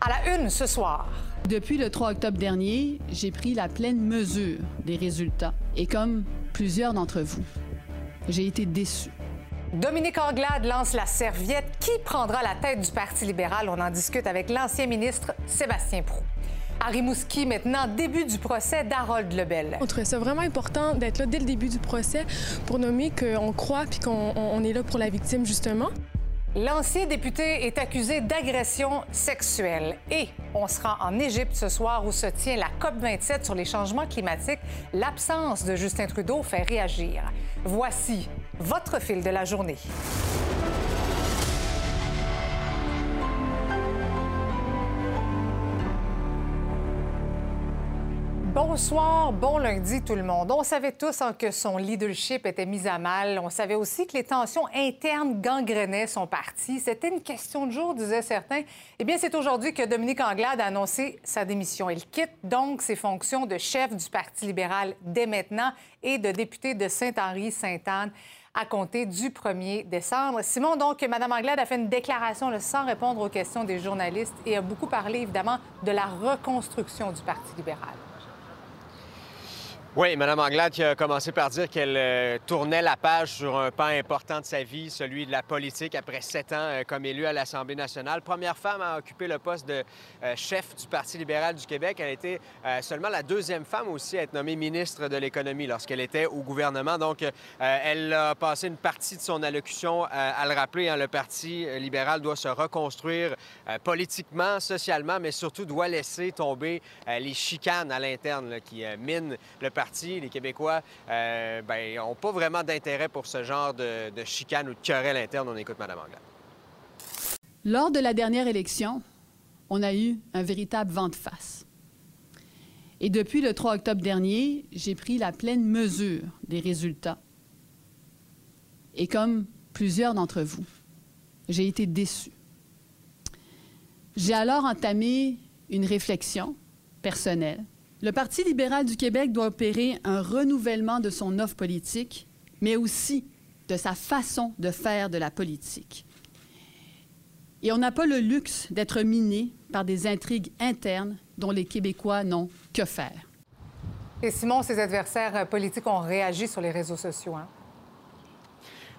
À la une ce soir. Depuis le 3 octobre dernier, j'ai pris la pleine mesure des résultats. Et comme plusieurs d'entre vous, j'ai été déçu. Dominique Anglade lance la serviette. Qui prendra la tête du Parti libéral? On en discute avec l'ancien ministre Sébastien Proux. À Rimouski, maintenant, début du procès d'Harold Lebel. On trouvait ça vraiment important d'être là dès le début du procès pour nommer qu'on croit puis qu'on est là pour la victime, justement. L'ancien député est accusé d'agression sexuelle. Et on se rend en Égypte ce soir où se tient la COP27 sur les changements climatiques. L'absence de Justin Trudeau fait réagir. Voici votre fil de la journée. Bonsoir, bon lundi tout le monde. On savait tous hein, que son leadership était mis à mal. On savait aussi que les tensions internes gangrenaient son parti. C'était une question de jour, disaient certains. Eh bien, c'est aujourd'hui que Dominique Anglade a annoncé sa démission. Il quitte donc ses fonctions de chef du Parti libéral dès maintenant et de député de Saint-Henri-Sainte-Anne à compter du 1er décembre. Simon, donc, Mme Anglade a fait une déclaration sans répondre aux questions des journalistes et a beaucoup parlé, évidemment, de la reconstruction du Parti libéral. Oui, Mme Anglade qui a commencé par dire qu'elle euh, tournait la page sur un pan important de sa vie, celui de la politique, après sept ans euh, comme élue à l'Assemblée nationale. Première femme à occuper le poste de euh, chef du Parti libéral du Québec. Elle été seulement la deuxième femme aussi à être nommée ministre de l'Économie lorsqu'elle était au gouvernement. Donc, elle a passé une partie de son allocution à le rappeler. Hein, le Parti libéral doit se reconstruire politiquement, socialement, mais surtout doit laisser tomber les chicanes à l'interne qui minent le Parti les Québécois n'ont euh, ben, pas vraiment d'intérêt pour ce genre de, de, chicane ou de querelle interne. On écoute Mme Anglade. Lors de la dernière élection, on a eu un véritable vent de face. Et depuis le 3 octobre dernier, j'ai pris la pleine mesure des résultats. Et comme plusieurs d'entre vous, j'ai été déçu. J'ai alors entamé une réflexion personnelle le Parti libéral du Québec doit opérer un renouvellement de son offre politique, mais aussi de sa façon de faire de la politique. Et on n'a pas le luxe d'être miné par des intrigues internes dont les Québécois n'ont que faire. Et Simon, ses adversaires politiques ont réagi sur les réseaux sociaux. Hein?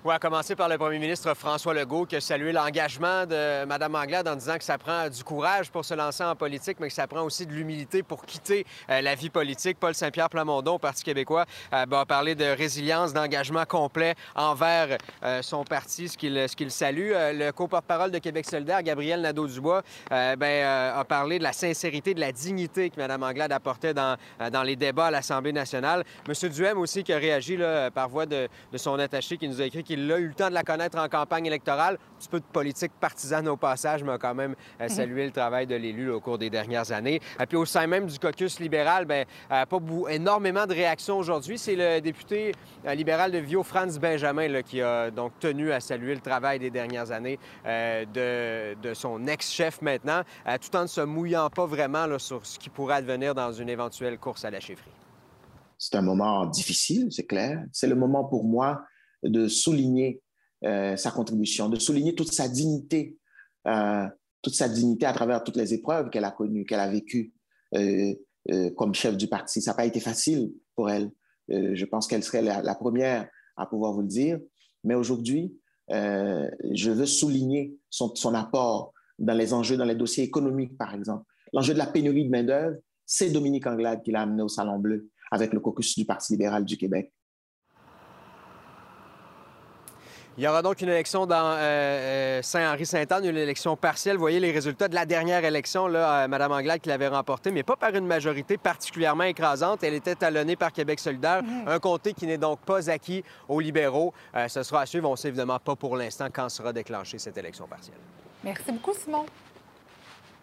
Oui, à commencer par le premier ministre François Legault qui a salué l'engagement de Mme Anglade en disant que ça prend du courage pour se lancer en politique, mais que ça prend aussi de l'humilité pour quitter euh, la vie politique. Paul Saint-Pierre Plamondon, Parti québécois, euh, a parlé de résilience, d'engagement complet envers euh, son parti, ce qu'il salue. le co-porte-parole de Québec solidaire, Gabriel Nadeau-Dubois, ben, a parlé de la sincérité, de la dignité que Mme Anglade apportait dans, dans les débats à l'Assemblée nationale. M. Duhem aussi qui a réagi là, par voie de, de son attaché qui nous a écrit qu'il a eu le temps de la connaître en campagne électorale. Un petit peu de politique partisane au passage, mais a quand même euh, mhm. salué le travail de l'élu au cours des dernières années. Et puis au sein même du caucus libéral, bien, euh, pas énormément de réactions aujourd'hui. C'est le député euh, libéral de Vio, Franz Benjamin, qui a donc tenu à saluer le travail des dernières années de, de, son ex-chef maintenant, tout en ne se mouillant pas vraiment là, sur ce qui pourrait advenir dans une éventuelle course à la chefferie. C'est un moment difficile, c'est clair. C'est le moment pour moi de souligner euh, sa contribution, de souligner toute sa dignité, euh, toute sa dignité à travers toutes les épreuves qu'elle a connues, qu'elle a vécues euh, comme chef du parti. Ça n'a pas été facile pour elle. je pense qu'elle serait la, première à pouvoir vous le dire. Mais aujourd'hui, je veux souligner son, son apport dans les enjeux, dans les dossiers économiques, par exemple. L'enjeu de la pénurie de main-d'œuvre, c'est Dominique Anglade qui l'a amené au Salon Bleu avec le caucus du Parti libéral du Québec. Il y aura donc une élection dans euh, euh, Saint-Henri-Sainte-Anne, une élection partielle. Vous voyez les résultats de la dernière élection, là, euh, Mme Anglade qui l'avait remportée, mais pas par une majorité particulièrement écrasante. Elle était talonnée par Québec solidaire, mhm. un comté qui n'est donc pas acquis aux libéraux. ce sera à suivre. On ne sait évidemment pas pour l'instant quand sera déclenchée cette élection partielle. Merci beaucoup, Simon.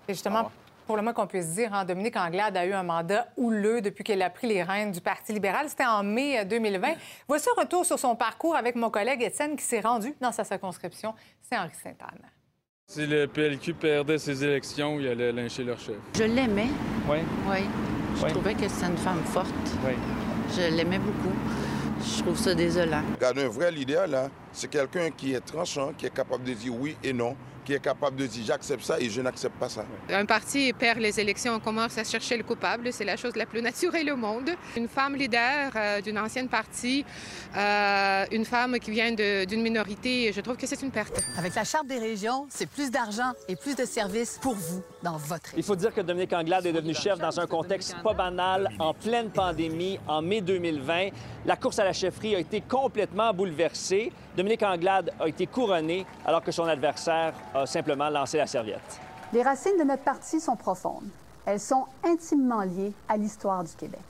Et justement, pour le moins qu'on puisse dire. Hein, Dominique Anglade a eu un mandat houleux depuis qu'elle a pris les rênes du Parti libéral. C'était en mai 2020. Voici un retour sur son parcours avec mon collègue Étienne qui s'est rendu dans sa circonscription. C'est Henri Sainte-Anne. Si le PLQ perdait ses élections, il allait lyncher leur chef. Je l'aimais. Oui. Oui. Je Oui. trouvais que c'était une femme forte. Oui. Je l'aimais beaucoup. Je trouve ça désolant. Regarde, un vrai leader, là, c'est quelqu'un qui est tranchant, qui est capable de dire oui et non, qui est capable de dire j'accepte ça et je n'accepte pas ça. Un parti perd les élections, on commence à chercher le coupable. C'est la chose la plus naturelle au monde. Une femme leader euh, d'une ancienne partie, euh, une femme qui vient d'une minorité, je trouve que c'est une perte. Avec la Charte des régions, c'est plus d'argent et plus de services pour vous dans votre Il faut dire que Dominique Anglade est devenu chef dans un contexte pas banal, en pleine pandémie, en mai 2020. La course à la chefferie a été complètement bouleversée. Dominique Anglade a été couronné alors que son adversaire a simplement lancé la serviette. Les racines de notre parti sont profondes. Elles sont intimement liées à l'histoire du Québec.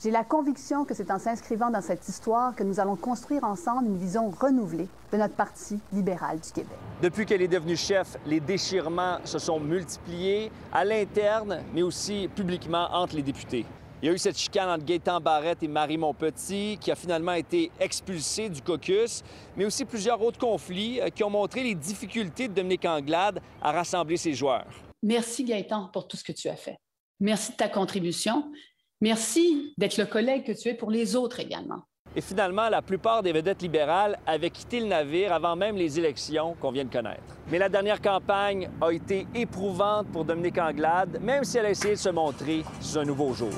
J'ai la conviction que c'est en s'inscrivant dans cette histoire que nous allons construire ensemble une vision renouvelée de notre Parti libéral du Québec. Depuis qu'elle est devenue chef, les déchirements se sont multipliés à l'interne, mais aussi publiquement entre les députés. Il y a eu cette chicane entre Gaétan Barrette et Marie Montpetit, qui a finalement été expulsée du caucus, mais aussi plusieurs autres conflits euh, qui ont montré les difficultés de Dominique Anglade à rassembler ses joueurs. Merci Gaëtan pour tout ce que tu as fait. Merci de ta contribution. Merci d'être le collègue que tu es pour les autres également. Et finalement, la plupart des vedettes libérales avaient quitté le navire avant même les élections qu'on vient de connaître. Mais la dernière campagne a été éprouvante pour Dominique Anglade, même si elle a essayé de se montrer sous un nouveau jour.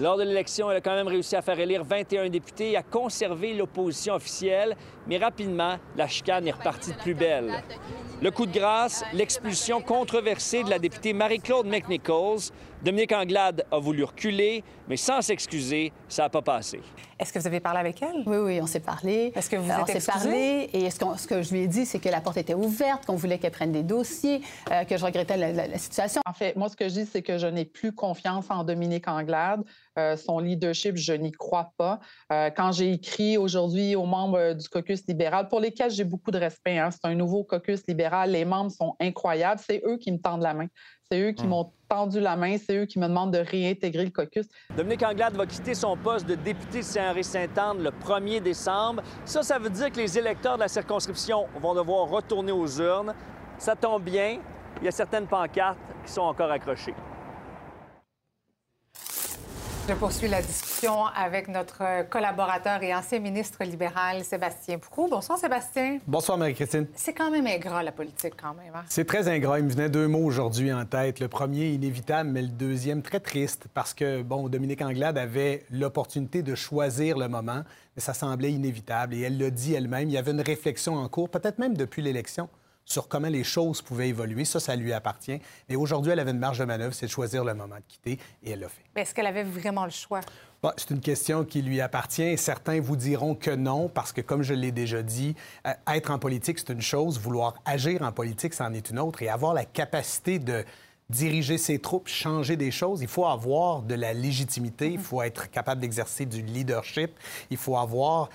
Lors de l'élection, elle a quand même réussi à faire élire 21 députés et à conserver l'opposition officielle, mais rapidement, la chicane est repartie de plus belle. Le coup de grâce, l'expulsion controversée de la députée Marie-Claude McNichols. Dominique Anglade a voulu reculer, mais sans s'excuser, ça n'a pas passé. Est-ce que vous avez parlé avec elle? Oui, oui, on s'est parlé. Est-ce que vous Euh, êtes On s'est parlé et ce, ce que je lui ai dit, c'est que la porte était ouverte, qu'on voulait qu'elle prenne des dossiers, euh, que je regrettais la, la- la situation. En fait, moi, ce que je dis, c'est que je n'ai plus confiance en Dominique Anglade. Euh, son leadership, je n'y crois pas. Euh, quand j'ai écrit aujourd'hui aux membres euh, du caucus libéral, pour lesquels j'ai beaucoup de respect, hein, c'est un nouveau caucus libéral, les membres sont incroyables, c'est eux qui me tendent la main. C'est eux qui m'ont tendu la main, c'est eux qui me demandent de réintégrer le caucus. Dominique Anglade va quitter son poste de député de Saint-Henri-Sainte-Anne le 1er décembre. Ça, ça veut dire que les électeurs de la circonscription vont devoir retourner aux urnes. Ça tombe bien, il y a certaines pancartes qui sont encore accrochées. Je poursuis la discussion avec notre collaborateur et ancien ministre libéral, Sébastien Proux. Bonsoir, Sébastien. Bonsoir, Marie-Christine. C'est quand même ingrat, la politique, quand même. hein? C'est très ingrat. Il me venait deux mots aujourd'hui en tête. Le premier, inévitable, mais le deuxième, très triste, parce que, bon, Dominique Anglade avait l'opportunité de choisir le moment, mais ça semblait inévitable. Et elle l'a dit elle-même. Il y avait une réflexion en cours, peut-être même depuis l'élection, sur comment les choses pouvaient évoluer. Ça, ça lui appartient. Mais aujourd'hui, elle avait une marge de manœuvre, c'est de choisir le moment de quitter, et elle l'a fait. Mais Est-ce qu'elle avait vraiment le choix? Bon, c'est une question qui lui appartient. Certains vous diront que non, parce que, comme je l'ai déjà dit, euh, être en politique, c'est une chose. Vouloir agir en politique, c'en est une autre. Et avoir la capacité de diriger ses troupes, changer des choses, il faut avoir de la légitimité, il faut être capable d'exercer du leadership, il faut avoir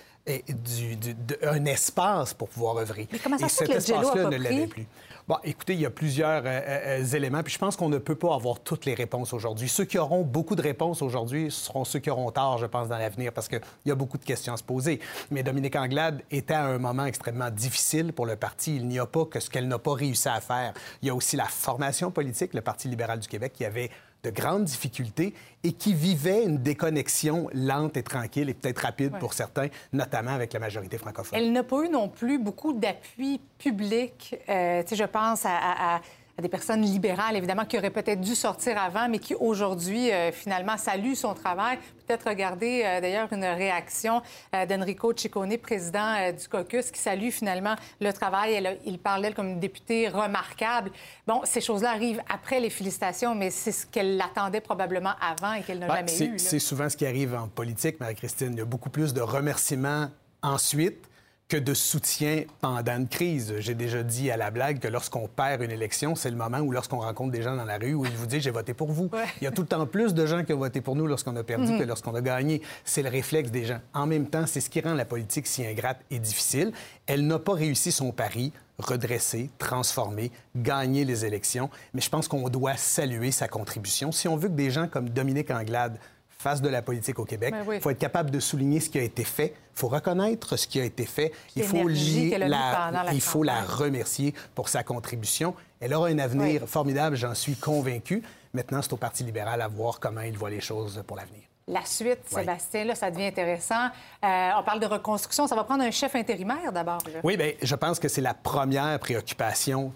du- un espace pour pouvoir œuvrer. Mais comment ça Et cet espace-là ne l'avait plus. Bon, écoutez, il y a plusieurs euh, euh, éléments, puis je pense qu'on ne peut pas avoir toutes les réponses aujourd'hui. Ceux qui auront beaucoup de réponses aujourd'hui seront ceux qui auront tard, je pense, dans l'avenir, parce qu'il y a beaucoup de questions à se poser. Mais Dominique Anglade était à un moment extrêmement difficile pour le parti. Il n'y a pas que ce qu'elle n'a pas réussi à faire. Il y a aussi la formation politique, le Parti libéral du Québec, qui avait de grandes difficultés et qui vivait une déconnexion lente et tranquille et peut-être rapide Ouais. pour certains, notamment avec la majorité francophone. Elle n'a pas eu non plus beaucoup d'appui public. Euh, je pense à, à- à- à des personnes libérales, évidemment, qui auraient peut-être dû sortir avant, mais qui aujourd'hui, euh, finalement, saluent son travail. Peut-être regarder, euh, d'ailleurs, une réaction euh, d'Enrico Ciccone, président du caucus, qui salue finalement le travail. Elle il parle d'elle comme une députée remarquable. Bon, ces choses-là arrivent après les félicitations, mais c'est ce qu'elle attendait probablement avant et qu'elle n'a Ben, jamais eu. C'est souvent ce qui arrive en politique, Marie-Christine. Il y a beaucoup plus de remerciements ensuite que de soutien pendant une crise. J'ai déjà dit à la blague que lorsqu'on perd une élection, c'est le moment où lorsqu'on rencontre des gens dans la rue où ils vous disent j'ai voté pour vous. Il y a tout le temps plus de gens qui ont voté pour nous lorsqu'on a perdu Mhm. que lorsqu'on a gagné. C'est le réflexe des gens. En même temps, c'est ce qui rend la politique si ingrate et difficile. Elle n'a pas réussi son pari redresser, transformer, gagner les élections, mais je pense qu'on doit saluer sa contribution. Si on veut que des gens comme Dominique Anglade fassent de la politique au Québec, Ben il oui. faut être capable de souligner ce qui a été fait, il faut reconnaître ce qui a été fait, il faut, lier la- la il faut la remercier pour sa contribution. Elle aura un avenir formidable, j'en suis convaincu. Maintenant, c'est au Parti libéral à voir comment il voit les choses pour l'avenir. La suite, Ouais. Sébastien, là, ça devient intéressant. Euh, on parle de reconstruction. Ça va prendre un chef intérimaire d'abord. Oui, bien, je pense que c'est la première préoccupation,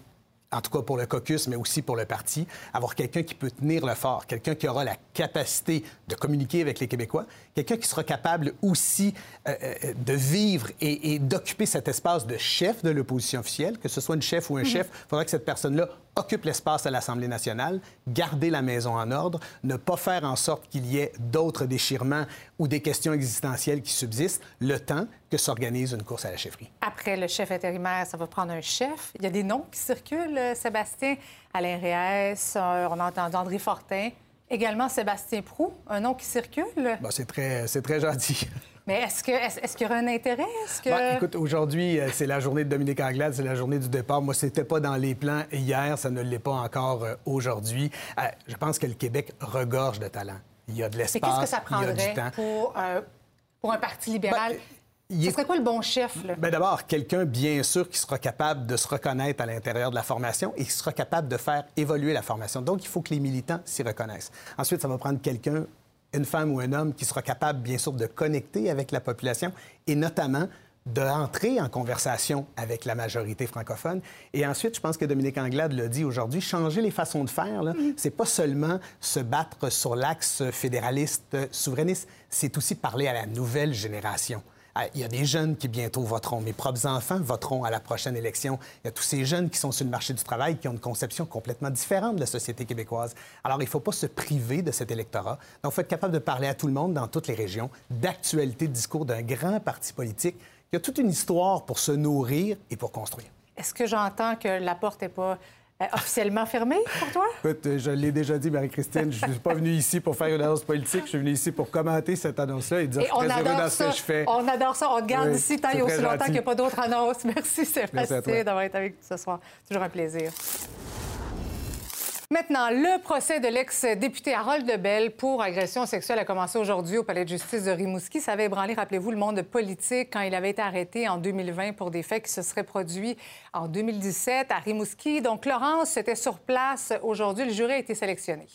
en tout cas pour le caucus, mais aussi pour le parti, avoir quelqu'un qui peut tenir le fort, quelqu'un qui aura la capacité de communiquer avec les Québécois, quelqu'un qui sera capable aussi euh, euh, de vivre et, et d'occuper cet espace de chef de l'opposition officielle, que ce soit une chef ou un Mhm. chef, il faudra que cette personne-là occupe l'espace à l'Assemblée nationale, garder la maison en ordre, ne pas faire en sorte qu'il y ait d'autres déchirements ou des questions existentielles qui subsistent, le temps que s'organise une course à la chefferie. Après le chef intérimaire, ça va prendre un chef. Il y a des noms qui circulent, euh, Sébastien. Alain Réès, on a entendu André Fortin. Également Sébastien Prou, un nom qui circule? Bon, c'est très, très gentil. Mais est-ce qu'il y aura un intérêt? Que... Ben, écoute, aujourd'hui, euh, c'est la journée de Dominique Anglade, c'est la journée du départ. Moi, c'était pas dans les plans hier, ça ne l'est pas encore euh, aujourd'hui. Euh, je pense que le Québec regorge de talent. Il y a de Mais l'espace, qu'est-ce que ça il y a prendrait du temps. pour, pour un parti libéral? il Ce serait quoi le bon chef? Ben d'abord, quelqu'un, bien sûr, qui sera capable de se reconnaître à l'intérieur de la formation et qui sera capable de faire évoluer la formation. Donc, il faut que les militants s'y reconnaissent. Ensuite, ça va prendre quelqu'un, une femme ou un homme, qui sera capable, bien sûr, de connecter avec la population et notamment d'entrer en conversation avec la majorité francophone. Et ensuite, je pense que Dominique Anglade l'a dit aujourd'hui, changer les façons de faire, là, c'est pas seulement se battre sur l'axe fédéraliste, souverainiste, c'est aussi parler à la nouvelle génération. Ah, Il y a des jeunes qui bientôt voteront. Mes propres enfants voteront à la prochaine élection. Il y a tous ces jeunes qui sont sur le marché du travail qui ont une conception complètement différente de la société québécoise. Alors, il ne faut pas se priver de cet électorat. Donc, il faut être capable de parler à tout le monde dans toutes les régions, d'actualité de discours d'un grand parti politique qui a toute une histoire pour se nourrir et pour construire. Est-ce que j'entends que la porte n'est pas officiellement fermée pour toi? Écoute, euh, je l'ai déjà dit, Marie-Christine, je ne suis pas venu ici pour faire une annonce politique, je suis venu ici pour commenter cette annonce-là et dire Et je suis très heureux dans ce que je fais. On adore ça. On te garde Oui, ici tant et aussi longtemps qu'il n'y a pas d'autres annonces. Merci, Sébastien, d'avoir été avec nous ce soir. Toujours un plaisir. Maintenant, le procès de l'ex-député Harold Lebel pour agression sexuelle a commencé aujourd'hui au palais de justice de Rimouski. Ça avait ébranlé, rappelez-vous, le monde politique quand il avait été arrêté en 2020 pour des faits qui se seraient produits en 2017 à Rimouski. Donc, Laurence était sur place aujourd'hui. Le jury a été sélectionné.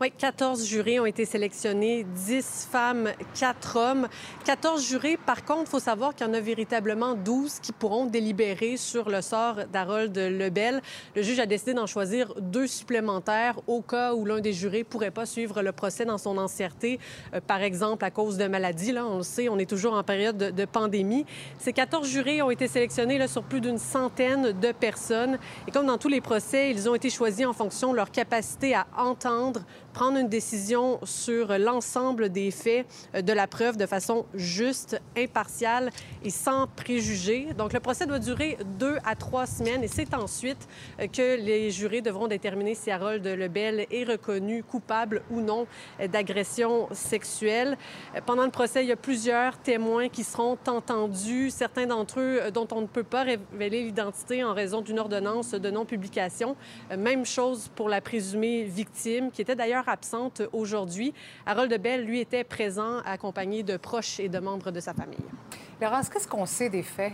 Oui, 14 jurés ont été sélectionnés, 10 femmes, 4 hommes. 14 jurés, par contre, il faut savoir qu'il y en a véritablement 12 qui pourront délibérer sur le sort d'Harold Lebel. Le juge a décidé d'en choisir deux supplémentaires au cas où l'un des jurés pourrait pas suivre le procès dans son entièreté, euh, par exemple à cause de maladie. Là, on le sait, on est toujours en période de, pandémie. Ces 14 jurés ont été sélectionnés sur plus d'une centaine de personnes. Et comme dans tous les procès, ils ont été choisis en fonction de leur capacité à entendre, prendre une décision sur l'ensemble des faits euh, de la preuve de façon juste, impartiale et sans préjugés. Donc, le procès doit durer deux à trois semaines et c'est ensuite euh, que les jurés devront déterminer si Harold Lebel est reconnu coupable ou non euh, d'agression sexuelle. Pendant le procès, il y a plusieurs témoins qui seront entendus, certains d'entre eux dont on ne peut pas révéler l'identité en raison d'une ordonnance de non-publication. Même chose pour la présumée victime, qui était d'ailleurs absente aujourd'hui. Harold Lebel, lui, était présent, accompagné de proches et de membres de sa famille. Laurence, qu'est-ce qu'on sait des faits?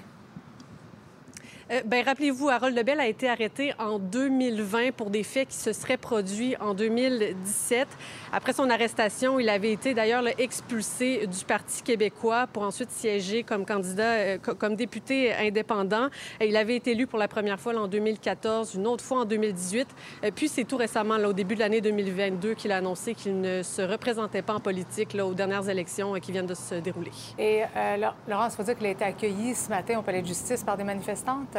Euh, ben, rappelez-vous, Harold Lebel a été arrêté en 2020 pour des faits qui se seraient produits en 2017. Après son arrestation, il avait été d'ailleurs expulsé du Parti québécois pour ensuite siéger comme candidat, euh, co- comme député indépendant. Il avait été élu pour la première fois en 2014, une autre fois en 2018. Euh, puis c'est tout récemment, au début de l'année 2022, qu'il a annoncé qu'il ne se représentait pas en politique aux dernières élections qui viennent de se dérouler. Et euh, Laurence, il faut dire qu'il a été accueilli ce matin au palais de justice par des manifestantes?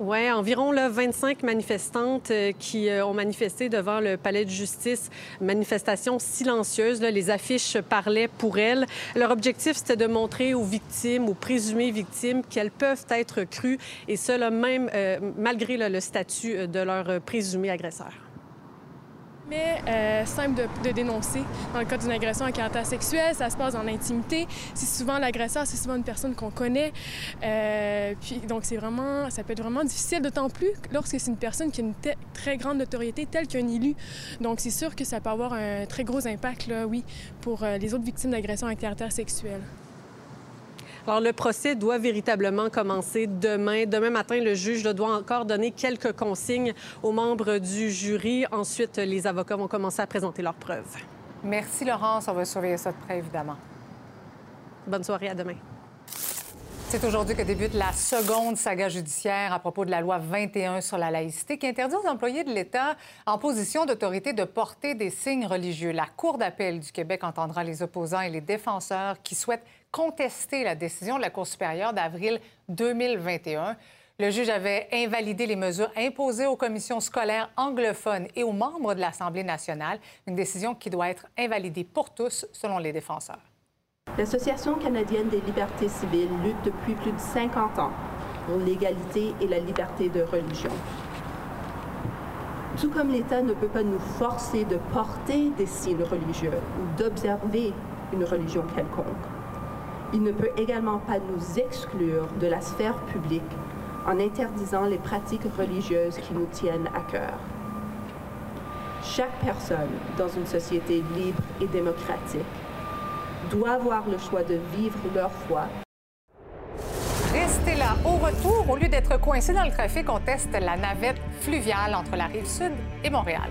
Oui, environ là, 25 manifestantes euh, qui euh, ont manifesté devant le palais de justice. Manifestation silencieuse. Les affiches parlaient pour elles. Leur objectif, c'était de montrer aux victimes, aux présumées victimes, qu'elles peuvent être crues, et cela même euh, malgré le statut de leur présumé agresseur mais euh, simple de, dénoncer. Dans le cas d'une agression à caractère sexuel, ça se passe dans l'intimité. C'est souvent l'agresseur, c'est souvent une personne qu'on connaît. Euh, puis donc c'est vraiment, ça peut être vraiment difficile, d'autant plus lorsque c'est une personne qui a une très grande notoriété, telle qu'un élu. Donc c'est sûr que ça peut avoir un très gros impact, oui, pour euh, les autres victimes d'agressions à caractère sexuel. Alors, le procès doit véritablement commencer demain. Demain matin, le juge doit encore donner quelques consignes aux membres du jury. Ensuite, les avocats vont commencer à présenter leurs preuves. Merci, Laurence. On va surveiller ça de près, évidemment. Bonne soirée. À demain. C'est aujourd'hui que débute la seconde saga judiciaire à propos de la loi 21 sur la laïcité qui interdit aux employés de l'État en position d'autorité de porter des signes religieux. La Cour d'appel du Québec entendra les opposants et les défenseurs qui souhaitent contester la décision de la Cour supérieure d'avril 2021. Le juge avait invalidé les mesures imposées aux commissions scolaires anglophones et aux membres de l'Assemblée nationale, une décision qui doit être invalidée pour tous, selon les défenseurs. L'Association canadienne des libertés civiles lutte depuis plus de 50 ans pour l'égalité et la liberté de religion. Tout comme l'État ne peut pas nous forcer de porter des signes religieux ou d'observer une religion quelconque, il ne peut également pas nous exclure de la sphère publique en interdisant les pratiques religieuses qui nous tiennent à cœur. Chaque personne dans une société libre et démocratique doit avoir le choix de vivre leur foi. Restez là. Au retour, au lieu d'être coincé dans le trafic, on teste la navette fluviale entre la rive sud et Montréal.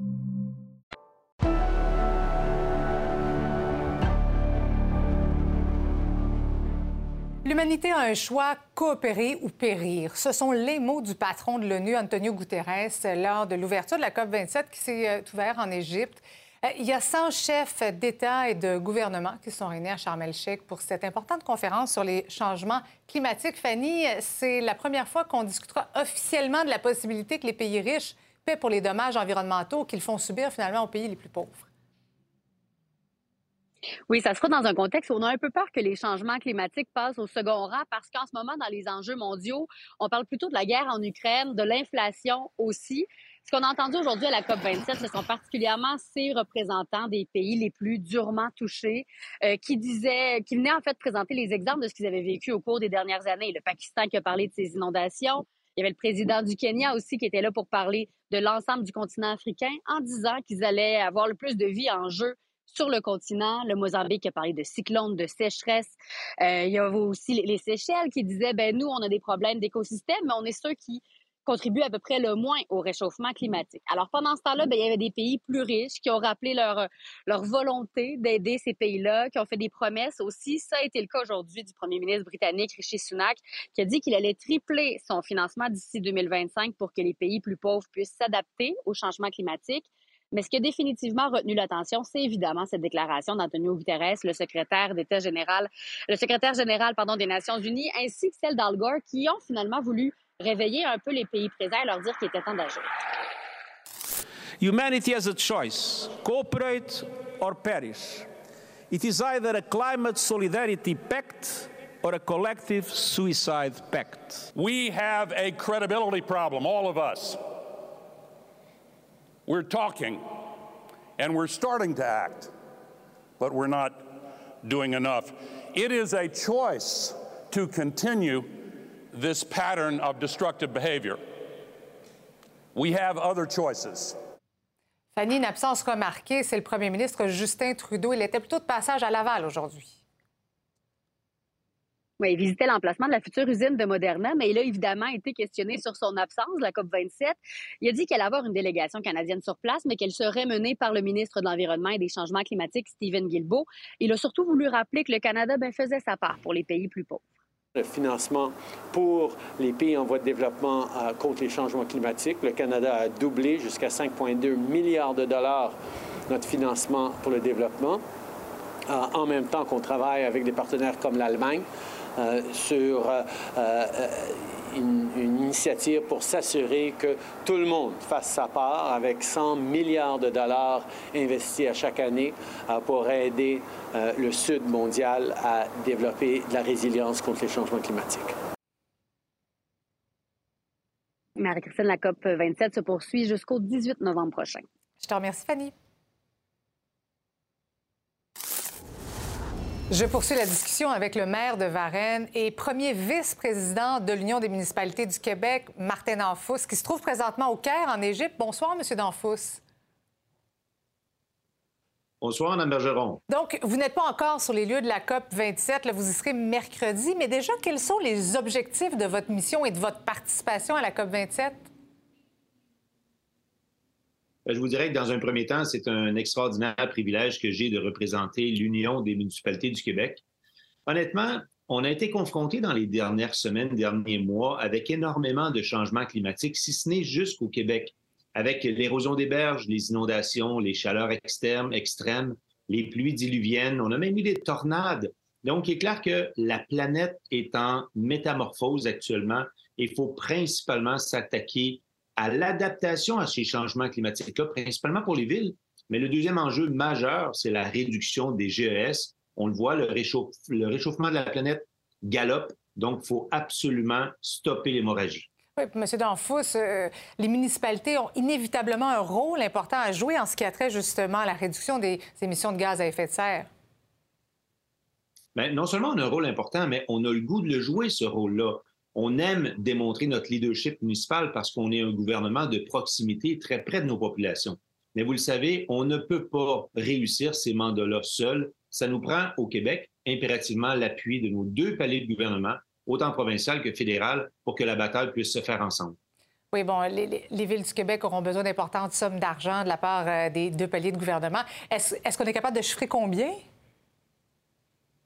L'humanité a un choix, coopérer ou périr. Ce sont les mots du patron de l'ONU, Antonio Guterres, lors de l'ouverture de la COP27 qui s'est euh, ouverte en Égypte. Euh, il y a 100 chefs d'État et de gouvernement qui sont réunis à Sharm el-Sheikh pour cette importante conférence sur les changements climatiques. Fanny, c'est la première fois qu'on discutera officiellement de la possibilité que les pays riches paient pour les dommages environnementaux qu'ils font subir finalement aux pays les plus pauvres. Oui, ça sera dans un contexte où on a un peu peur que les changements climatiques passent au second rang parce qu'en ce moment, dans les enjeux mondiaux, on parle plutôt de la guerre en Ukraine, de l'inflation aussi. Ce qu'on a entendu aujourd'hui à la COP27, ce sont particulièrement ces représentants des pays les plus durement touchés euh, qui disaient, qui venaient en fait présenter les exemples de ce qu'ils avaient vécu au cours des dernières années. Le Pakistan qui a parlé de ses inondations. Il y avait le président du Kenya aussi qui était là pour parler de l'ensemble du continent africain en disant qu'ils allaient avoir le plus de vie en jeu sur le continent. Le Mozambique a parlé de cyclones, de sécheresse. Euh, il y a aussi les Seychelles qui disaient, ben nous, on a des problèmes d'écosystème, mais on est ceux qui contribuent à peu près le moins au réchauffement climatique. Alors pendant ce temps-là, ben, il y avait des pays plus riches qui ont rappelé leur, leur volonté d'aider ces pays-là, qui ont fait des promesses aussi. Ça a été le cas aujourd'hui du premier ministre britannique Rishi Sunak, qui a dit qu'il allait tripler son financement d'ici 2025 pour que les pays plus pauvres puissent s'adapter au changement climatique. Mais ce qui a définitivement retenu l'attention, c'est évidemment cette déclaration d'Antonio Guterres, le secrétaire d'État général, le secrétaire général pardon, des Nations Unies, ainsi que celle d'Al Gore, qui ont finalement voulu réveiller un peu les pays présents et leur dire qu'il était temps d'agir. Humanity has a choice cooperate or perish. It is either a climate solidarity pact or a collective suicide pact. We have a credibility problem, all of us. We're talking and we're starting to act, but we're not doing enough. It is a choice to continue this pattern of destructive behavior. We have other choices. Fanny, une absence remarquée, c'est le premier ministre Justin Trudeau. Il était plutôt de passage à Laval aujourd'hui. Il visitait l'emplacement de la future usine de Moderna, mais il a évidemment été questionné sur son absence, la COP27. Il a dit qu'elle allait avoir une délégation canadienne sur place, mais qu'elle serait menée par le ministre de l'Environnement et des Changements climatiques, Stephen Guilbeault. Il a surtout voulu rappeler que le Canada ben, faisait sa part pour les pays plus pauvres. Le financement pour les pays en voie de développement euh, contre les changements climatiques, le Canada a doublé jusqu'à 5,2 milliards de dollars notre financement pour le développement, euh, en même temps qu'on travaille avec des partenaires comme l'Allemagne sur euh, euh, une, une, initiative pour s'assurer que tout le monde fasse sa part avec 100 milliards de dollars investis à chaque année pour aider le Sud mondial à développer de la résilience contre les changements climatiques. Marie-Christine, la COP 27 se poursuit jusqu'au 18 novembre prochain. Je te remercie, Fanny. Je poursuis la discussion avec le maire de Varennes et premier vice-président de l'Union des municipalités du Québec, Martin Danfous, qui se trouve présentement au Caire, en Égypte. Bonsoir, Monsieur Danfous. Bonsoir, Mme Bergeron. Donc, vous n'êtes pas encore sur les lieux de la COP 27, là, vous y serez mercredi, mais déjà, quels sont les objectifs de votre mission et de votre participation à la COP 27? Ben, je vous dirais que dans un premier temps, c'est un extraordinaire privilège que j'ai de représenter l'Union des municipalités du Québec. Honnêtement, on a été confronté dans les dernières semaines, derniers mois, avec énormément de changements climatiques, si ce n'est jusqu'au Québec, avec l'érosion des berges, les inondations, les chaleurs externes, extrêmes, les pluies diluviennes. On a même eu des tornades. Donc, il est clair que la planète est en métamorphose actuellement il faut principalement s'attaquer à l'adaptation à ces changements climatiques-là, principalement pour les villes. Mais le deuxième enjeu majeur, c'est la réduction des GES. On le voit, le, réchauffe, le réchauffement de la planète galope, donc il faut absolument stopper l'hémorragie. Oui, M. Danfous, euh, les municipalités ont inévitablement un rôle important à jouer en ce qui a trait justement à la réduction des émissions de gaz à effet de serre. Bien, non seulement on a un rôle important, mais on a le goût de le jouer, ce rôle-là on aime démontrer notre leadership municipal parce qu'on est un gouvernement de proximité très près de nos populations. Mais vous le savez, on ne peut pas réussir ces mandats-là seuls. Ça nous prend au Québec impérativement l'appui de nos deux paliers de gouvernement, autant provincial que fédéral, pour que la bataille puisse se faire ensemble. Oui, bon, les, les villes du Québec auront besoin d'importantes sommes d'argent de la part euh, des deux paliers de gouvernement. Est-ce est qu'on est capable de chiffrer combien?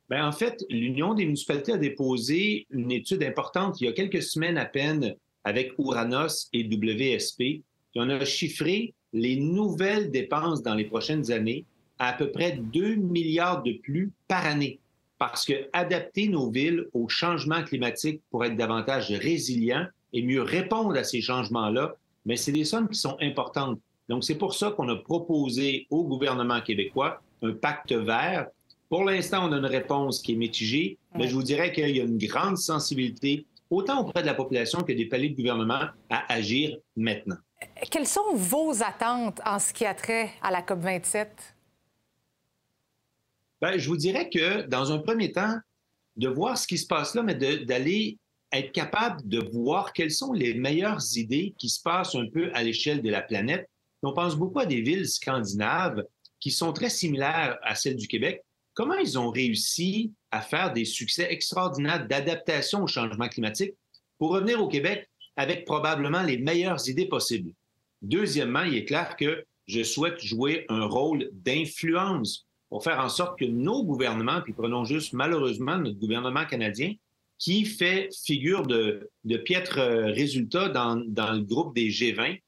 Bien, en fait, l'Union des municipalités a déposé une étude importante il y a quelques semaines à peine avec Ouranos et WSP. On a chiffré les nouvelles dépenses dans les prochaines années à à peu près 2 milliards de plus par année. Parce que adapter nos villes au changement climatique pour être davantage résilients et mieux répondre à ces changements-là, mais c'est des sommes qui sont importantes. Donc, c'est pour ça qu'on a proposé au gouvernement québécois un pacte vert pour l'instant, on a une réponse qui est mitigée, mais je vous dirais qu'il y a une grande sensibilité, autant auprès de la population que des paliers de gouvernement, à agir maintenant. Quelles sont vos attentes en ce qui a trait à la COP 27? Bien, je vous dirais que, dans un premier temps, de voir ce qui se passe là, mais d'aller être capable de voir quelles sont les meilleures idées qui se passent un peu à l'échelle de la planète. On pense beaucoup à des villes scandinaves qui sont très similaires à celles du Québec, comment ils ont réussi à faire des succès extraordinaires d'adaptation au changement climatique pour revenir au Québec avec probablement les meilleures idées possibles? Deuxièmement, il est clair que je souhaite jouer un rôle d'influence pour faire en sorte que nos gouvernements, puis prenons juste malheureusement notre gouvernement canadien, qui fait figure de, piètre euh, résultat dans, dans, le groupe des G20,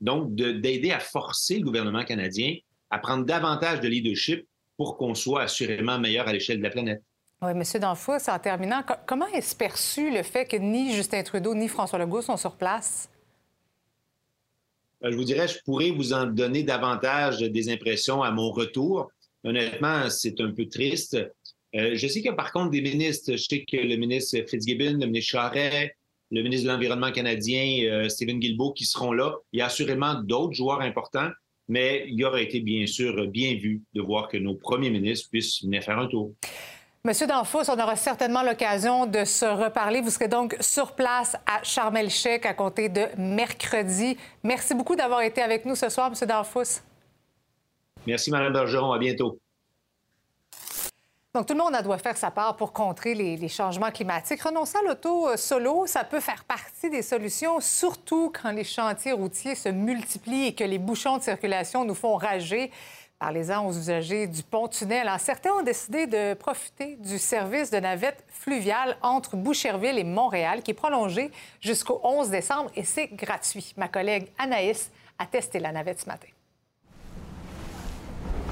donc d'aider à forcer le gouvernement canadien à prendre davantage de leadership pour qu'on soit assurément meilleur à l'échelle de la planète. Oui, M. Danfous, en terminant, comment est-ce perçu le fait que ni Justin Trudeau ni François Legault sont sur place? Euh, je vous dirais, je pourrais vous en donner davantage des impressions à mon retour. Honnêtement, c'est un peu triste. Euh, je sais qu'il y a par contre des ministres. Je sais que le ministre Fitzgibbon, le ministre Charret, le ministre de l'Environnement canadien, euh, Stephen Guilbeault, qui seront là. Il y a assurément d'autres joueurs importants mais il aurait été bien sûr bien vu de voir que nos premiers ministres puissent venir faire un tour. Monsieur Danfous, on aura certainement l'occasion de se reparler. Vous serez donc sur place à Charmel-Chèque à compter de mercredi. Merci beaucoup d'avoir été avec nous ce soir, Monsieur Danfous. Merci, Mme Bergeron. À bientôt. Donc, tout le monde doit faire sa part pour contrer les, changements climatiques. Renoncer à l'auto euh, solo, ça peut faire partie des solutions, surtout quand les chantiers routiers se multiplient et que les bouchons de circulation nous font rager. Parlez-en aux usagers du pont-tunnel. Certains ont décidé de profiter du service de navette fluviale entre Boucherville et Montréal, qui est prolongé jusqu'au 11 décembre et c'est gratuit. Ma collègue Anaïs a testé la navette ce matin.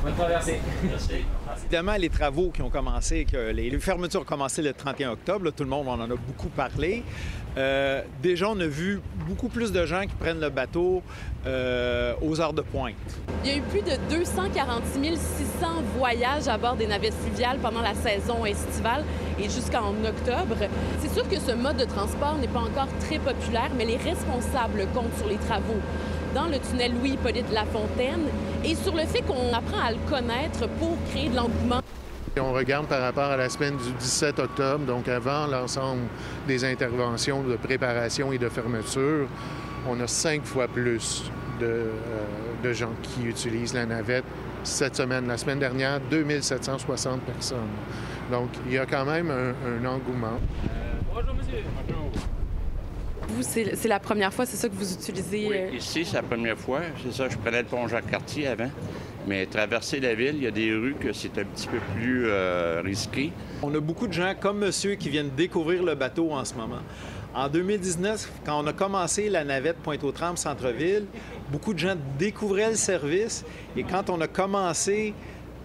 Bonne traversée. Merci. Évidemment, les travaux qui ont commencé, que les fermetures ont commencé le 31 octobre, tout le monde en a beaucoup parlé. Euh, déjà, on a vu beaucoup plus de gens qui prennent le bateau euh, aux heures de pointe. Il y a eu plus de 246 600 voyages à bord des navettes fluviales pendant la saison estivale et jusqu'en octobre. C'est sûr que ce mode de transport n'est pas encore très populaire, mais les responsables comptent sur les travaux dans le tunnel Louis-Hippolyte Lafontaine et sur le fait qu'on apprend à le connaître pour créer de l'engouement. On regarde par rapport à la semaine du 17 octobre, donc avant l'ensemble des interventions de préparation et de fermeture, on a cinq fois plus de, euh, gens qui utilisent la navette cette semaine. La semaine dernière, 2760 personnes. Donc, il y a quand même un, engouement. bonjour, monsieur. Bonjour. Vous, c'est la première fois, c'est ça que vous utilisez? Oui, euh? ici, c'est la première fois. C'est ça, je prenais le pont Jacques-Cartier avant. Mais traverser la ville, il y a des rues que c'est un petit peu plus euh, risqué. On a beaucoup de gens comme monsieur qui viennent découvrir le bateau en ce moment. En 2019, quand on a commencé la navette Pointe-aux-Trembles Centre-Ville, beaucoup de gens découvraient le service et quand on a commencé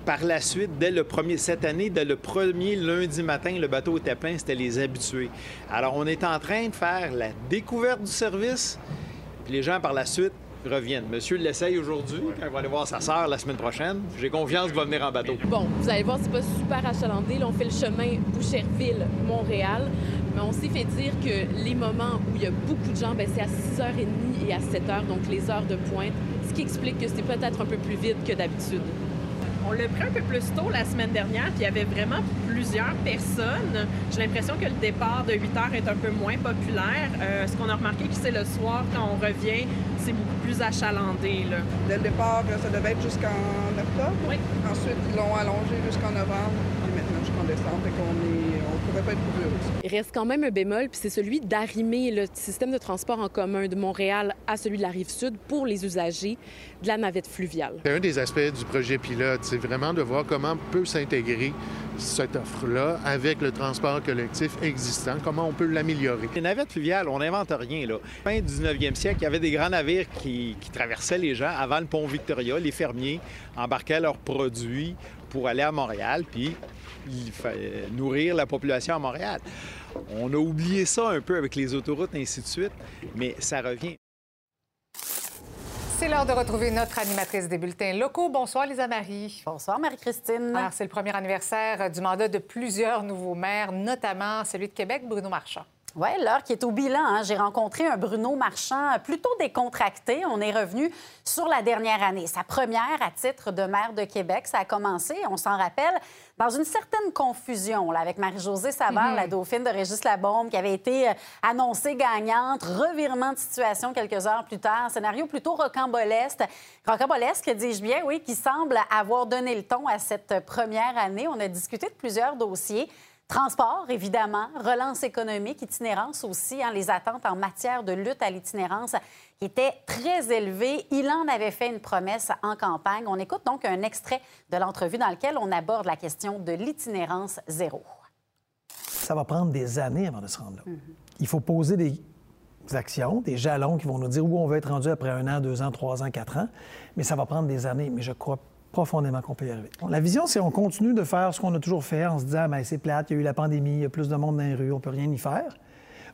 par la suite, dès le premier, cette année, dès le premier lundi matin, le bateau était plein, c'était les habitués. Alors, on est en train de faire la découverte du service, puis les gens, par la suite, reviennent. Monsieur l'essaye aujourd'hui, quand il va aller voir sa sœur la semaine prochaine. J'ai confiance qu'il va venir en bateau. Bon, vous allez voir, c'est pas super achalandé. Là, on fait le chemin Boucherville-Montréal. Mais on s'est fait dire que les moments où il y a beaucoup de gens, ben, c'est à 6h30 et à 7h, donc les heures de pointe, ce qui explique que c'est peut-être un peu plus vite que d'habitude. On l'a pris un peu plus tôt la semaine dernière, puis il y avait vraiment plusieurs personnes. J'ai l'impression que le départ de 8 heures est un peu moins populaire. Euh, ce qu'on a remarqué, c'est le soir, quand on revient, c'est beaucoup plus achalandé. Là. Le départ, ça devait être jusqu'en octobre. Oui. Ensuite, ils l'ont allongé jusqu'en novembre, on pourrait pas être plus. Il reste quand même un bémol, puis c'est celui d'arrimer le système de transport en commun de Montréal à celui de la rive sud pour les usagers de la navette fluviale. C'est un des aspects du projet pilote, c'est vraiment de voir comment peut s'intégrer cette offre-là avec le transport collectif existant, comment on peut l'améliorer. Les navettes fluviales, on n'invente rien. Là. Fin du 19e siècle, il y avait des grands navires qui, traversaient les gens avant le pont Victoria. Les fermiers embarquaient leurs produits pour aller à Montréal, puis nourrir la population à Montréal. On a oublié ça un peu avec les autoroutes, et ainsi de suite, mais ça revient. C'est l'heure de retrouver notre animatrice des bulletins locaux. Bonsoir, Lisa Marie. Bonsoir, Marie-Christine. Alors, c'est le premier anniversaire du mandat de plusieurs nouveaux maires, notamment celui de Québec, Bruno Marchand. Oui, l'heure qui est au bilan. Hein. J'ai rencontré un Bruno Marchand plutôt décontracté. On est revenu sur la dernière année. Sa première à titre de maire de Québec, ça a commencé, on s'en rappelle, dans une certaine confusion là, avec Marie-Josée Savard, mhm. la dauphine de Régis Labombe, qui avait été euh, annoncée gagnante. Revirement de situation quelques heures plus tard. Scénario plutôt rocambolesque. Rocambolesque, dis-je bien, oui, qui semble avoir donné le ton à cette première année. On a discuté de plusieurs dossiers. Transport, évidemment, relance économique, itinérance aussi, hein, les attentes en matière de lutte à l'itinérance étaient très élevées. Il en avait fait une promesse en campagne. On écoute donc un extrait de l'entrevue dans lequel on aborde la question de l'itinérance zéro. Ça va prendre des années avant de se rendre là. Mhm. Il faut poser des actions, des jalons qui vont nous dire où on veut être rendu après un an, deux ans, trois ans, quatre ans, mais ça va prendre des années. Mais je crois profondément qu'on peut y arriver. La vision, c'est on continue de faire ce qu'on a toujours fait en se disant, ben, c'est plate, il y a eu la pandémie, il y a plus de monde dans les rues, on peut rien y faire.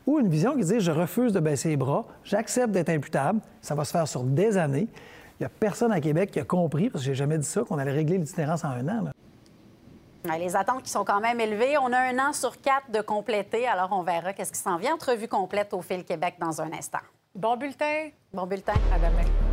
Ou une vision qui dit, je refuse de baisser les bras, j'accepte d'être imputable, ça va se faire sur des années. Il n'y a personne à Québec qui a compris, parce que j'ai jamais dit ça, qu'on allait régler l'itinérance en un an. Les attentes qui sont quand même élevées. On a un an sur quatre de compléter, alors on verra qu'est-ce qui s'en vient. Entrevue complète au Fil Québec dans un instant. Bon bulletin. Bon bulletin. À demain.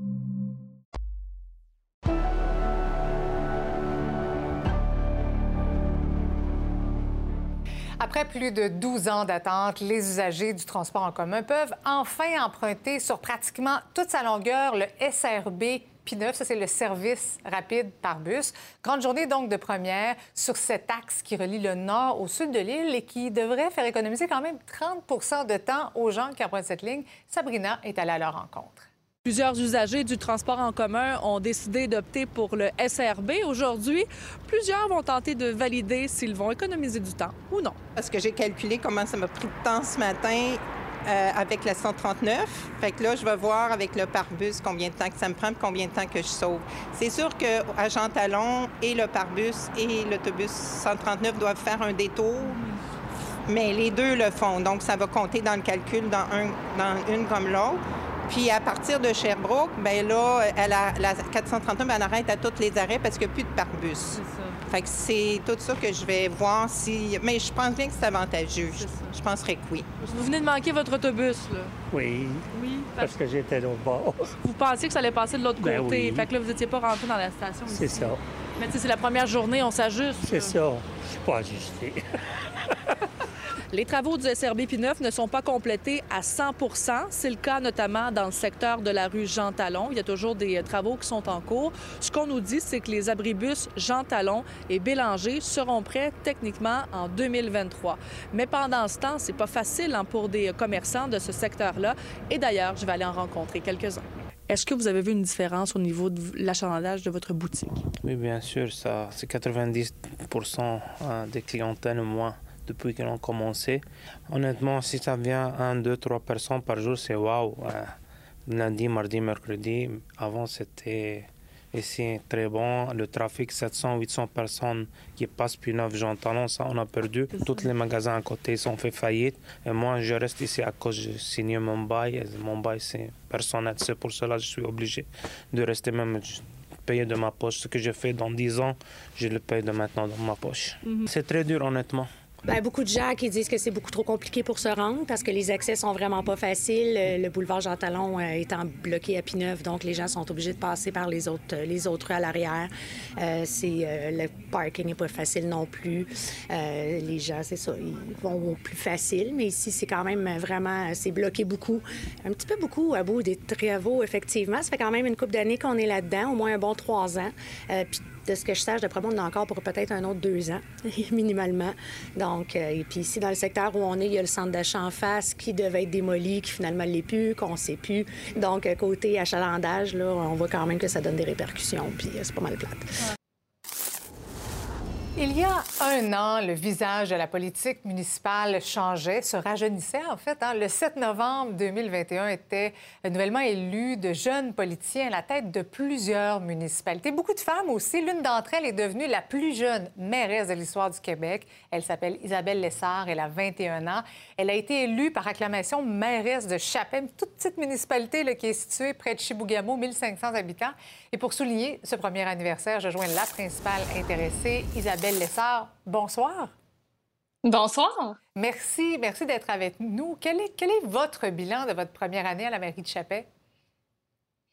Après plus de 12 ans d'attente, les usagers du transport en commun peuvent enfin emprunter sur pratiquement toute sa longueur le SRB P9, ça c'est le service rapide par bus. Grande journée donc de première sur cet axe qui relie le nord au sud de l'île et qui devrait faire économiser quand même 30% de temps aux gens qui empruntent cette ligne. Sabrina est allée à leur rencontre. Plusieurs usagers du transport en commun ont décidé d'opter pour le SRB aujourd'hui. Plusieurs vont tenter de valider s'ils vont économiser du temps ou non. Parce que j'ai calculé comment ça m'a pris de temps ce matin euh, avec la 139. Fait que là, je vais voir avec le pare-bus combien de temps que ça me prend combien de temps que je sauve. C'est sûr qu'à Jean Talon et le pare-bus et l'autobus 139 doivent faire un détour, mais les deux le font. Donc, ça va compter dans le calcul dans, un, dans une comme l'autre. Puis à partir de Sherbrooke, ben là, elle a, la 439, elle arrête à tous les arrêts parce qu'il n'y a plus de pare-bus. Fait que c'est tout ça que je vais voir si. Mais je pense bien que c'est avantageux. Je, penserais que oui. Vous venez de manquer votre autobus, là? Oui. Oui. Parce que j'étais de l'autre bord. Vous pensiez que ça allait passer de l'autre Ben côté. oui. Fait que là, vous n'étiez pas rentré dans la station. C'est ici. ça. Mais tu sais, c'est la première journée, on s'ajuste. C'est là. ça. Je suis pas ajusté. Les travaux du SRB P9 ne sont pas complétés à 100% C'est le cas notamment dans le secteur de la rue Jean Talon. Il y a toujours des euh, travaux qui sont en cours. Ce qu'on nous dit, c'est que les abribus Jean Talon et Bélanger seront prêts techniquement en 2023. Mais pendant ce temps, c'est pas facile hein, pour des commerçants de ce secteur-là. Et d'ailleurs, je vais aller en rencontrer quelques-uns. Est-ce que vous avez vu une différence au niveau de l'achalandage de votre boutique? Oui, bien sûr, c'est 90% euh, des clientèles moins depuis qu'ils ont commencé. Honnêtement, si ça vient 1, 2, 3 personnes par jour, c'est waouh. Lundi, mardi, mercredi. Avant, c'était ici très bon. Le trafic, 700, 800 personnes qui passent puis 9 Jean Talon, ça, on a perdu. Tous les magasins à côté sont fait faillite. Et moi, je reste ici à cause de signer mon bail. Et mon bail, c'est personnel. C'est pour cela que je suis obligé de rester même payer de ma poche. Ce que je fais dans 10 ans, je le paye de maintenant dans ma poche. Mhm. C'est très dur, honnêtement. Ben, beaucoup de gens qui disent que c'est beaucoup trop compliqué pour se rendre parce que les accès sont vraiment pas faciles. Euh, Le boulevard Jean Talon euh, étant bloqué à Pineuf, donc les gens sont obligés de passer par les autres, euh, les autres rues à l'arrière. C'est, le parking n'est pas facile non plus. Les gens, c'est ça, ils vont au plus facile, mais ici, c'est quand même vraiment, c'est bloqué beaucoup. Un petit peu beaucoup à bout des travaux, effectivement. Ça fait quand même une couple d'années qu'on est là-dedans, au moins un bon trois ans. Puis de ce que je sache, d'après moi, on encore pour peut-être un autre deux ans, minimalement. Donc, euh, et puis ici, dans le secteur où on est, il y a le centre d'achat en face qui devait être démoli, qui finalement l'est plus, qu'on ne sait plus. Donc, euh, côté achalandage, là, on voit quand même que ça donne des répercussions, puis euh, c'est pas mal plate. Il y a un an, le visage de la politique municipale changeait, se rajeunissait en fait. hein. Le 7 novembre 2021 était nouvellement élu de jeunes politiciens à la tête de plusieurs municipalités. Beaucoup de femmes aussi. L'une d'entre elles est devenue la plus jeune mairesse de l'histoire du Québec. Elle s'appelle Isabelle Lessard, elle a 21 ans. Elle a été élue par acclamation mairesse de une toute petite municipalité qui est située près de Chibougamau, 1500 habitants. Et pour souligner ce premier anniversaire, je joins la principale intéressée, Isabelle Lessard. Bonsoir. Bonsoir. Merci, merci d'être avec nous. Quel est, quel est votre bilan de votre première année à la mairie de Chapin?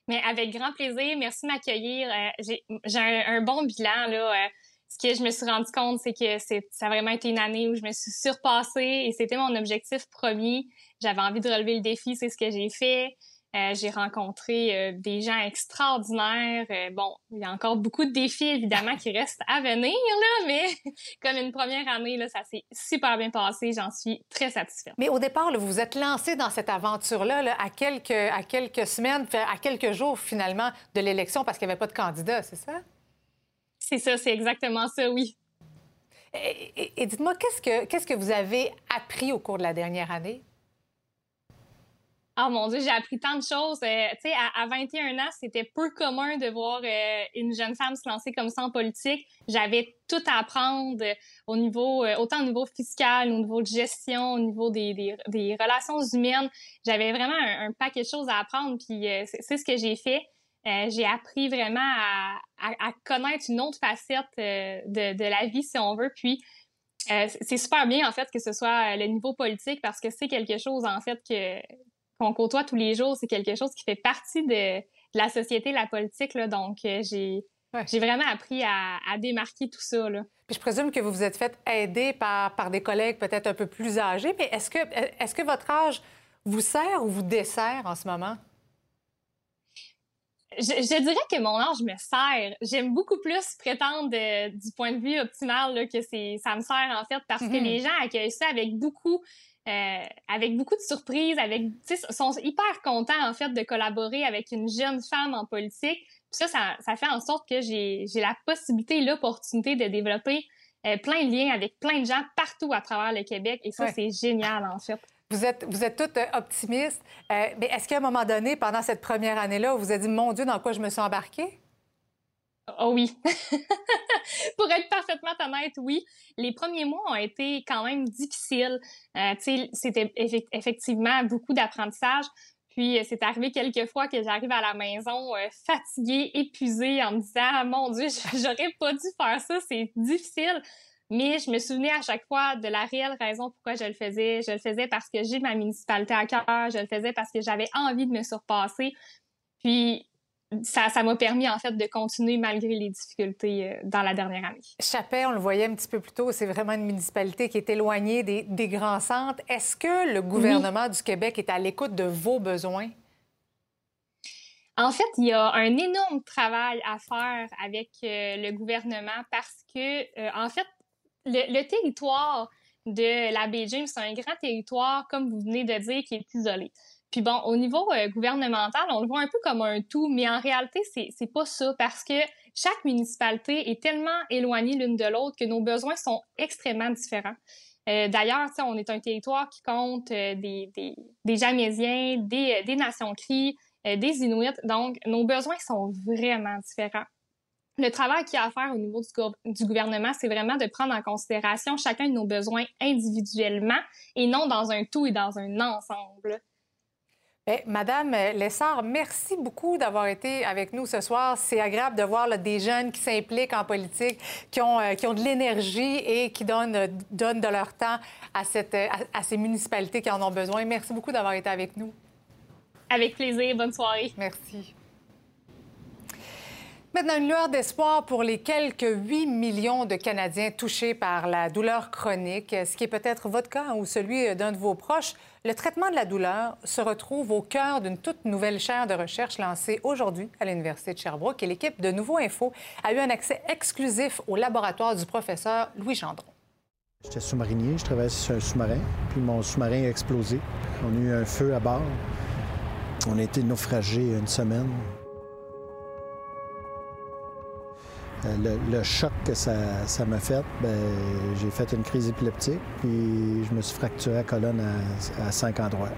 Mais avec grand plaisir, merci de m'accueillir. Euh, j'ai un, un bon bilan là. euh, ce que je me suis rendu compte, c'est que ça a vraiment été une année où je me suis surpassée et c'était mon objectif premier. J'avais envie de relever le défi, c'est ce que j'ai fait. Euh, j'ai rencontré euh, des gens extraordinaires. Euh, bon, il y a encore beaucoup de défis évidemment qui restent à venir là, mais comme une première année là, ça s'est super bien passé. J'en suis très satisfaite. Mais au départ, là, vous vous êtes lancé dans cette aventure-là là, à, quelques, à quelques semaines, à quelques jours finalement de l'élection parce qu'il n'y avait pas de candidat, c'est ça? C'est ça, c'est exactement ça, oui. Et, et- et dites-moi, qu'est-ce que, qu'est-ce que vous avez appris au cours de la dernière année? Ah mon Dieu, j'ai appris tant de choses. Euh, tu sais, à, à 21 ans, c'était peu commun de voir euh, une jeune femme se lancer comme ça en politique. J'avais tout à apprendre euh, au niveau, autant au niveau fiscal, au niveau de gestion, au niveau des, des, relations humaines. J'avais vraiment un, paquet de choses à apprendre, puis c'est ce que j'ai fait. j'ai appris vraiment à, à, connaître une autre facette de, de, la vie, si on veut. Puis, c'est super bien, en fait, que ce soit le niveau politique parce que c'est quelque chose, en fait, que qu'on côtoie tous les jours. C'est quelque chose qui fait partie de, la société, la politique. Là. Donc, j'ai j'ai vraiment appris à, démarquer tout ça. Là. Puis je présume que vous vous êtes fait aider par, par des collègues peut-être un peu plus âgés, mais est-ce que, est que votre âge vous sert ou vous dessert en ce moment? Je, dirais que mon âge me sert. J'aime beaucoup plus prétendre du point de vue optimal là, que ça me sert en fait parce que mm-hmm. les gens accueillent ça avec beaucoup euh, avec beaucoup de surprises, avec, sont hyper contents en fait de collaborer avec une jeune femme en politique ça, ça, fait en sorte que j'ai la possibilité, l'opportunité de développer euh, plein de liens avec plein de gens partout à travers le Québec. Et ça, c'est génial, en fait. Vous êtes, vous êtes toutes euh, optimistes. Euh, mais est-ce qu'à un moment donné, pendant cette première année-là, vous vous avez dit, mon Dieu, dans quoi je me suis embarquée? Oh oui. Pour être parfaitement honnête, oui. Les premiers mois ont été quand même difficiles. C'était effectivement beaucoup d'apprentissage. Puis euh, c'est arrivé quelques fois que j'arrive à la maison euh, fatiguée, épuisée, en me disant ah, mon Dieu, j'aurais pas dû faire ça, c'est difficile. Mais je me souvenais à chaque fois de la réelle raison pourquoi je le faisais. Je le faisais parce que j'ai ma municipalité à cœur. Je le faisais parce que j'avais envie de me surpasser. Puis ça, m'a permis en fait de continuer malgré les difficultés euh, dans la dernière année. Chapet, on le voyait un petit peu plus tôt, c'est vraiment une municipalité qui est éloignée des, grands centres. Est-ce que le gouvernement du Québec est à l'écoute de vos besoins? En fait, il y a un énorme travail à faire avec euh, le gouvernement parce que, euh, en fait, le, territoire de la baie James, c'est un grand territoire, comme vous venez de dire, qui est isolé. Puis bon, au niveau euh, gouvernemental, on le voit un peu comme un tout, mais en réalité, c'est, pas ça parce que chaque municipalité est tellement éloignée l'une de l'autre que nos besoins sont extrêmement différents. Euh, d'ailleurs, on est un territoire qui compte euh, des, des, des Jamésiens, des, des Nations Cris, des Inuits, donc nos besoins sont vraiment différents. Le travail qu'il y a à faire au niveau du gouvernement, c'est vraiment de prendre en considération chacun de nos besoins individuellement et non dans un tout et dans un ensemble. Eh, Madame Lessard, merci beaucoup d'avoir été avec nous ce soir. C'est agréable de voir des jeunes qui s'impliquent en politique, qui ont, euh, qui ont de l'énergie et qui donnent, donnent de leur temps à, cette, à, ces municipalités qui en ont besoin. Merci beaucoup d'avoir été avec nous. Avec plaisir. Bonne soirée. Merci. Maintenant, une lueur d'espoir pour les quelques 8 millions de Canadiens touchés par la douleur chronique, ce qui est peut-être votre cas ou celui d'un de vos proches. Le traitement de la douleur se retrouve au cœur d'une toute nouvelle chaire de recherche lancée aujourd'hui à l'Université de Sherbrooke et l'équipe de Nouveau Info a eu un accès exclusif au laboratoire du professeur Louis Gendron. J'étais sous-marinier, je travaillais sur un sous-marin, puis mon sous-marin a explosé. On a eu un feu à bord. On a été naufragé une semaine. Euh, le, choc que ça m'a fait, ben, j'ai fait une crise épileptique, puis je me suis fracturé la colonne à cinq endroits.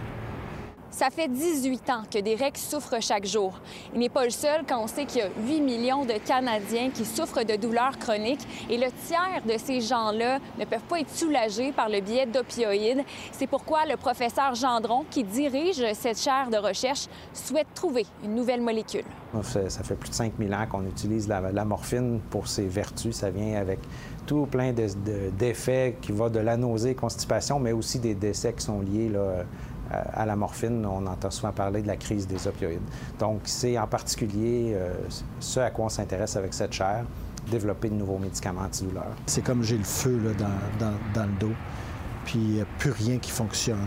Ça fait 18 ans que Derek souffre chaque jour. Il n'est pas le seul quand on sait qu'il y a 8 millions de Canadiens qui souffrent de douleurs chroniques et le tiers de ces gens-là ne peuvent pas être soulagés par le biais d'opioïdes. C'est pourquoi le professeur Gendron, qui dirige cette chaire de recherche, souhaite trouver une nouvelle molécule. Ça fait plus de 5000 ans qu'on utilise la, morphine pour ses vertus. Ça vient avec tout plein d'effets qui vont de la nausée, constipation, mais aussi des décès qui sont liés là, à la morphine, on entend souvent parler de la crise des opioïdes. Donc, c'est en particulier euh, ce à quoi on s'intéresse avec cette chaire, développer de nouveaux médicaments antidouleurs. C'est comme j'ai le feu là, dans, dans, le dos, puis il n'y a plus rien qui fonctionne.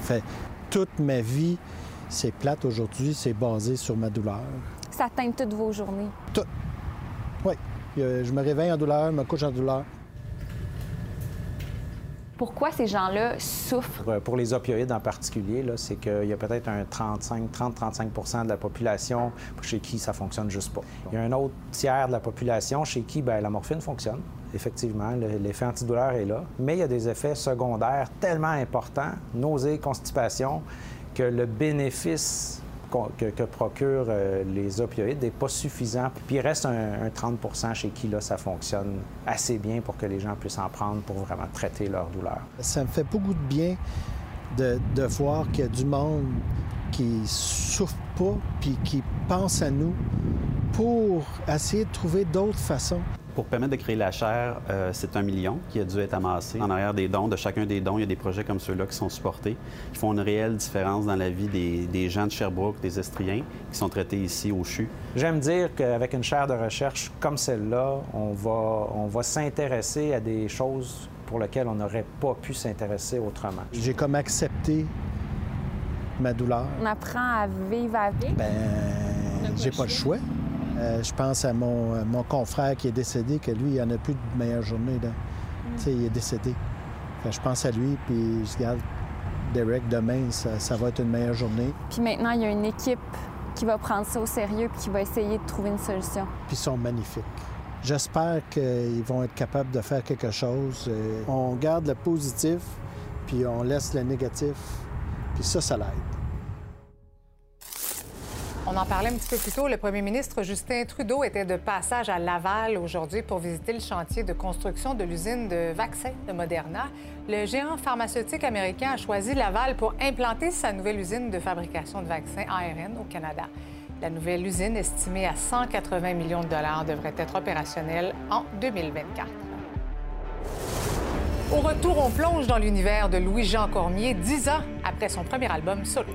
Fait, toute ma vie, c'est plate aujourd'hui, c'est basé sur ma douleur. Ça teinte toutes vos journées? Tout. Oui. Je me réveille en douleur, je me couche en douleur. Pourquoi ces gens-là souffrent? Pour les opioïdes en particulier, c'est qu'il y a peut-être un 35, 30-35% de la population chez qui ça fonctionne juste pas. Il y a un autre tiers de la population chez qui ben, la morphine fonctionne. Effectivement, l'effet antidouleur est là, mais il y a des effets secondaires tellement importants, nausées, constipation, que le bénéfice que, procurent euh, les opioïdes n'est pas suffisant. Puis il reste un, 30% chez qui là, ça fonctionne assez bien pour que les gens puissent en prendre pour vraiment traiter leur douleur. Ça me fait beaucoup de bien de, voir qu'il y a du monde qui souffrent pas puis qui pensent à nous pour essayer de trouver d'autres façons. Pour permettre de créer la chaire, euh, c'est un million qui a dû être amassé. En arrière des dons, de chacun des dons, il y a des projets comme ceux-là qui sont supportés, qui font une réelle différence dans la vie des, des gens de Sherbrooke, des Estriens, qui sont traités ici au CHU. J'aime dire qu'avec une chaire de recherche comme celle-là, on va, on va s'intéresser à des choses pour lesquelles on n'aurait pas pu s'intéresser autrement. J'ai comme accepté ma douleur. On apprend à vivre avec. Ben, j'ai pas le choix. Euh, je pense à mon, euh, mon, confrère qui est décédé, que lui, il n'y en a plus de meilleure journée. Là. Mm. Tu sais, il est décédé. Fait, je pense à lui, puis je regarde Derek, demain, ça, ça, va être une meilleure journée. Puis maintenant, il y a une équipe qui va prendre ça au sérieux puis qui va essayer de trouver une solution. Puis ils sont magnifiques. J'espère qu'ils vont être capables de faire quelque chose. Euh, on garde le positif, puis on laisse le négatif, puis ça, ça l'aide. On en parlait un petit peu plus tôt. Le premier ministre Justin Trudeau était de passage à Laval aujourd'hui pour visiter le chantier de construction de l'usine de vaccins de Moderna. Le géant pharmaceutique américain a choisi Laval pour implanter sa nouvelle usine de fabrication de vaccins ARN au Canada. La nouvelle usine, estimée à 180 millions de dollars, devrait être opérationnelle en 2024. Au retour, on plonge dans l'univers de Louis-Jean Cormier, dix ans après son premier album solo.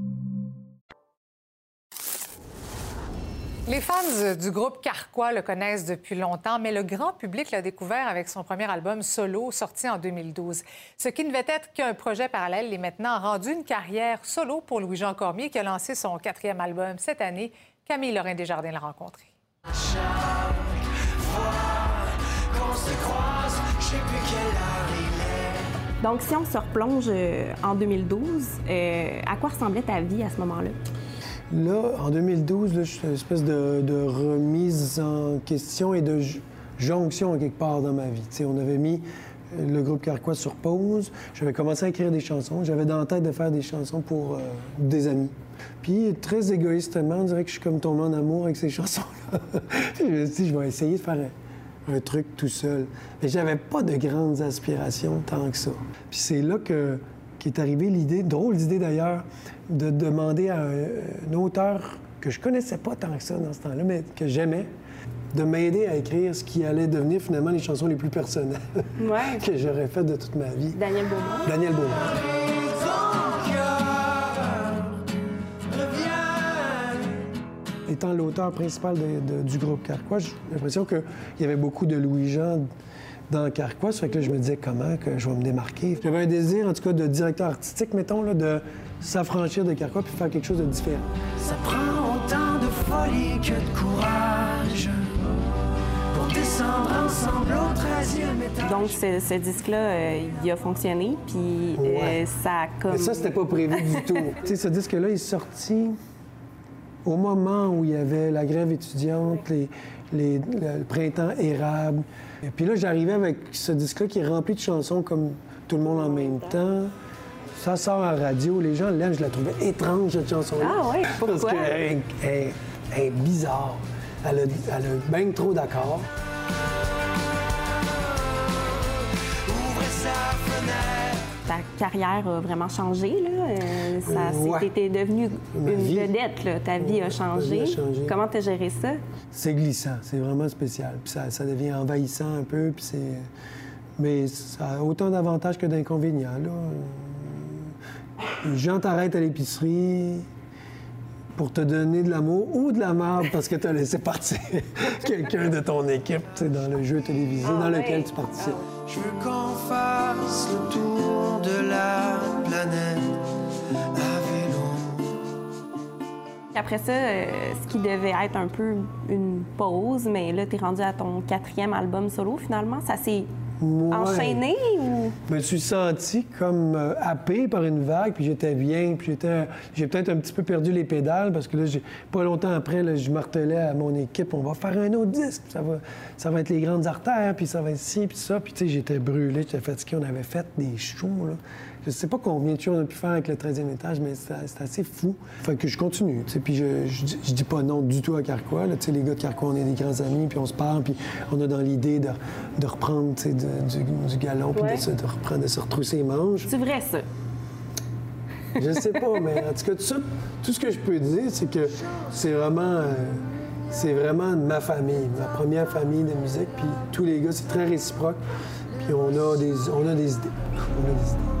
Les fans du groupe Carquois le connaissent depuis longtemps, mais le grand public l'a découvert avec son premier album solo sorti en 2012. Ce qui ne devait être qu'un projet parallèle est maintenant rendu une carrière solo pour Louis-Jean Cormier qui a lancé son quatrième album cette année. Camille Lorrain Desjardins l'a rencontré. Donc, si on se replonge euh, en 2012, euh, à quoi ressemblait ta vie à ce moment-là? Là, en 2012, là, je suis une espèce de, remise en question et de jonction quelque part dans ma vie. On avait mis le groupe Carquois sur pause. J'avais commencé à écrire des chansons. J'avais dans la tête de faire des chansons pour euh, des amis. Puis, très égoïstement, on dirait que je suis comme tombé en amour avec ces chansons-là. je me suis dit, je vais essayer de faire un, un truc tout seul. Mais j'avais pas de grandes aspirations tant que ça. Puis c'est là que qu'est arrivée l'idée, drôle d'idée d'ailleurs, de demander à un, un, auteur que je connaissais pas tant que ça dans ce temps-là, mais que j'aimais, de m'aider à écrire ce qui allait devenir finalement les chansons les plus personnelles ouais. que j'aurais faites de toute ma vie. Daniel Beaumont. Daniel Beaumont. Étant l'auteur principal de, de, du groupe Carquois, j'ai l'impression qu'il y avait beaucoup de Louis-Jean dans Carquois. Ça fait que là, je me disais comment que je vais me démarquer. J'avais un désir, en tout cas, de directeur artistique, mettons, là, de s'affranchir de Carquois puis faire quelque chose de différent. Ça prend autant de folie que de courage pour descendre ensemble au 13e étage. Donc, ce, ce disque-là, euh, il a fonctionné, puis ouais. euh, ça a comme... Mais ça, c'était pas prévu du tout. tu sais, ce disque-là est sorti au moment où il y avait la grève étudiante, les, les, le printemps érable. Et puis là, j'arrivais avec ce disque-là qui est rempli de chansons comme Tout le monde en même temps. Ça sort en radio, les gens l'aiment. Je la trouvais étrange, cette chanson-là. Ah oui? Pourquoi? Parce qu'elle est, est, bizarre. Elle a, elle a bien trop d'accords. Ta carrière a vraiment changé, là. Euh, ça, ouais. T'étais devenu une vie. vedette, là. Ta vie a changé. Ma vie a changé. Comment t'as géré ça? C'est glissant, c'est vraiment spécial. Puis ça, ça, devient envahissant un peu, puis c'est... Mais ça a autant d'avantages que d'inconvénients, là. Les gens t'arrêtent à l'épicerie pour te donner de l'amour ou de la merde parce que tu as laissé partir quelqu'un de ton équipe dans le jeu télévisé Ah dans lequel tu participes. Je veux qu'on fasse le tour de la planète à vélo. Après ça, euh, ce qui devait être un peu une pause, mais là, tu es rendu à ton quatrième album solo finalement. Ça s'est Ouais. enchaîné ou... Je me suis senti comme euh, happé par une vague, puis j'étais bien, puis j'étais, j'ai peut-être un petit peu perdu les pédales parce que là, pas longtemps après, là, je martelais à mon équipe, on va faire un autre disque, ça va, ça va être les grandes artères, puis ça va être ci, puis ça, puis tu sais, j'étais brûlé, j'étais fatigué, on avait fait des shows, là. Je sais pas combien de shows on a pu faire avec le 13e étage, mais c'était assez fou. Fait que je continue, puis je, je, dis- je dis pas non du tout à Carquois, là, les gars de Carquois, on est des grands amis, puis on se parle, puis on a dans l'idée de, de reprendre, de- du, du galon, puis Ouais. de, reprendre, de se retrousser les manches. C'est vrai, ça? Je sais pas, mais en tout cas, tout, ça, tout ce que je peux dire, c'est que c'est vraiment, euh, c'est vraiment ma famille, ma première famille de musique. Puis tous les gars, c'est très réciproque. Puis on a des, on a des idées. On a des idées.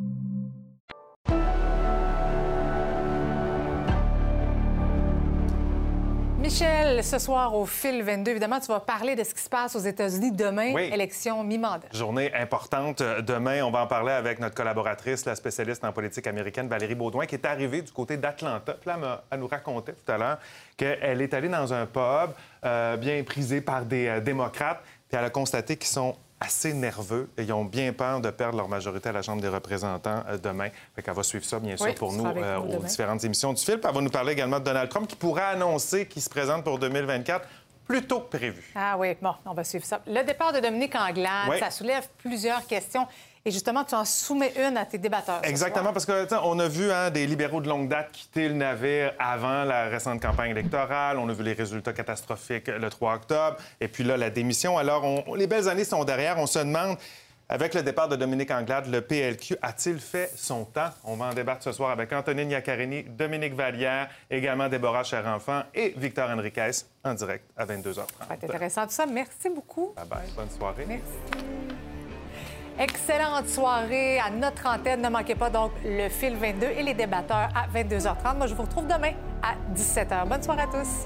Michel, ce soir au fil 22, évidemment, tu vas parler de ce qui se passe aux États-Unis demain, Oui. élection mi-mandat. Journée importante euh, demain. On va en parler avec notre collaboratrice, la spécialiste en politique américaine, Valérie Baudouin, qui est arrivée du côté d'Atlanta. Puis là, elle nous racontait tout à l'heure qu'elle est allée dans un pub euh, bien prisé par des euh, démocrates, puis elle a constaté qu'ils sont assez nerveux et ils ont bien peur de perdre leur majorité à la Chambre des représentants euh, demain. Fait qu'elle va suivre ça, bien sûr, Oui, pour nous, euh, nous aux demain. différentes émissions du film. Elle va nous parler également de Donald Trump, qui pourrait annoncer qu'il se présente pour 2024 plus tôt que prévu. Ah oui, bon, on va suivre ça. Le départ de Dominique Anglade, Oui. ça soulève plusieurs questions. Et justement, tu en soumets une à tes débatteurs. Exactement, parce que on a vu hein, des libéraux de longue date quitter le navire avant la récente campagne électorale. On a vu les résultats catastrophiques le 3 octobre. Et puis là, la démission. Alors, on- les belles années sont derrière. On se demande, avec le départ de Dominique Anglade, le PLQ a-t-il fait son temps? On va en débattre ce soir avec Antonine Iaccarini, Dominique Vallière, également Déborah Cherenfant et Victor Henriquez en direct à 22h30. Ça va être intéressant tout ça. Merci beaucoup. Bye bye, bonne soirée. Merci. Excellente soirée à notre antenne. Ne manquez pas donc le fil 22 et les débatteurs à 22h30. Moi, je vous retrouve demain à 17h. Bonne soirée à tous.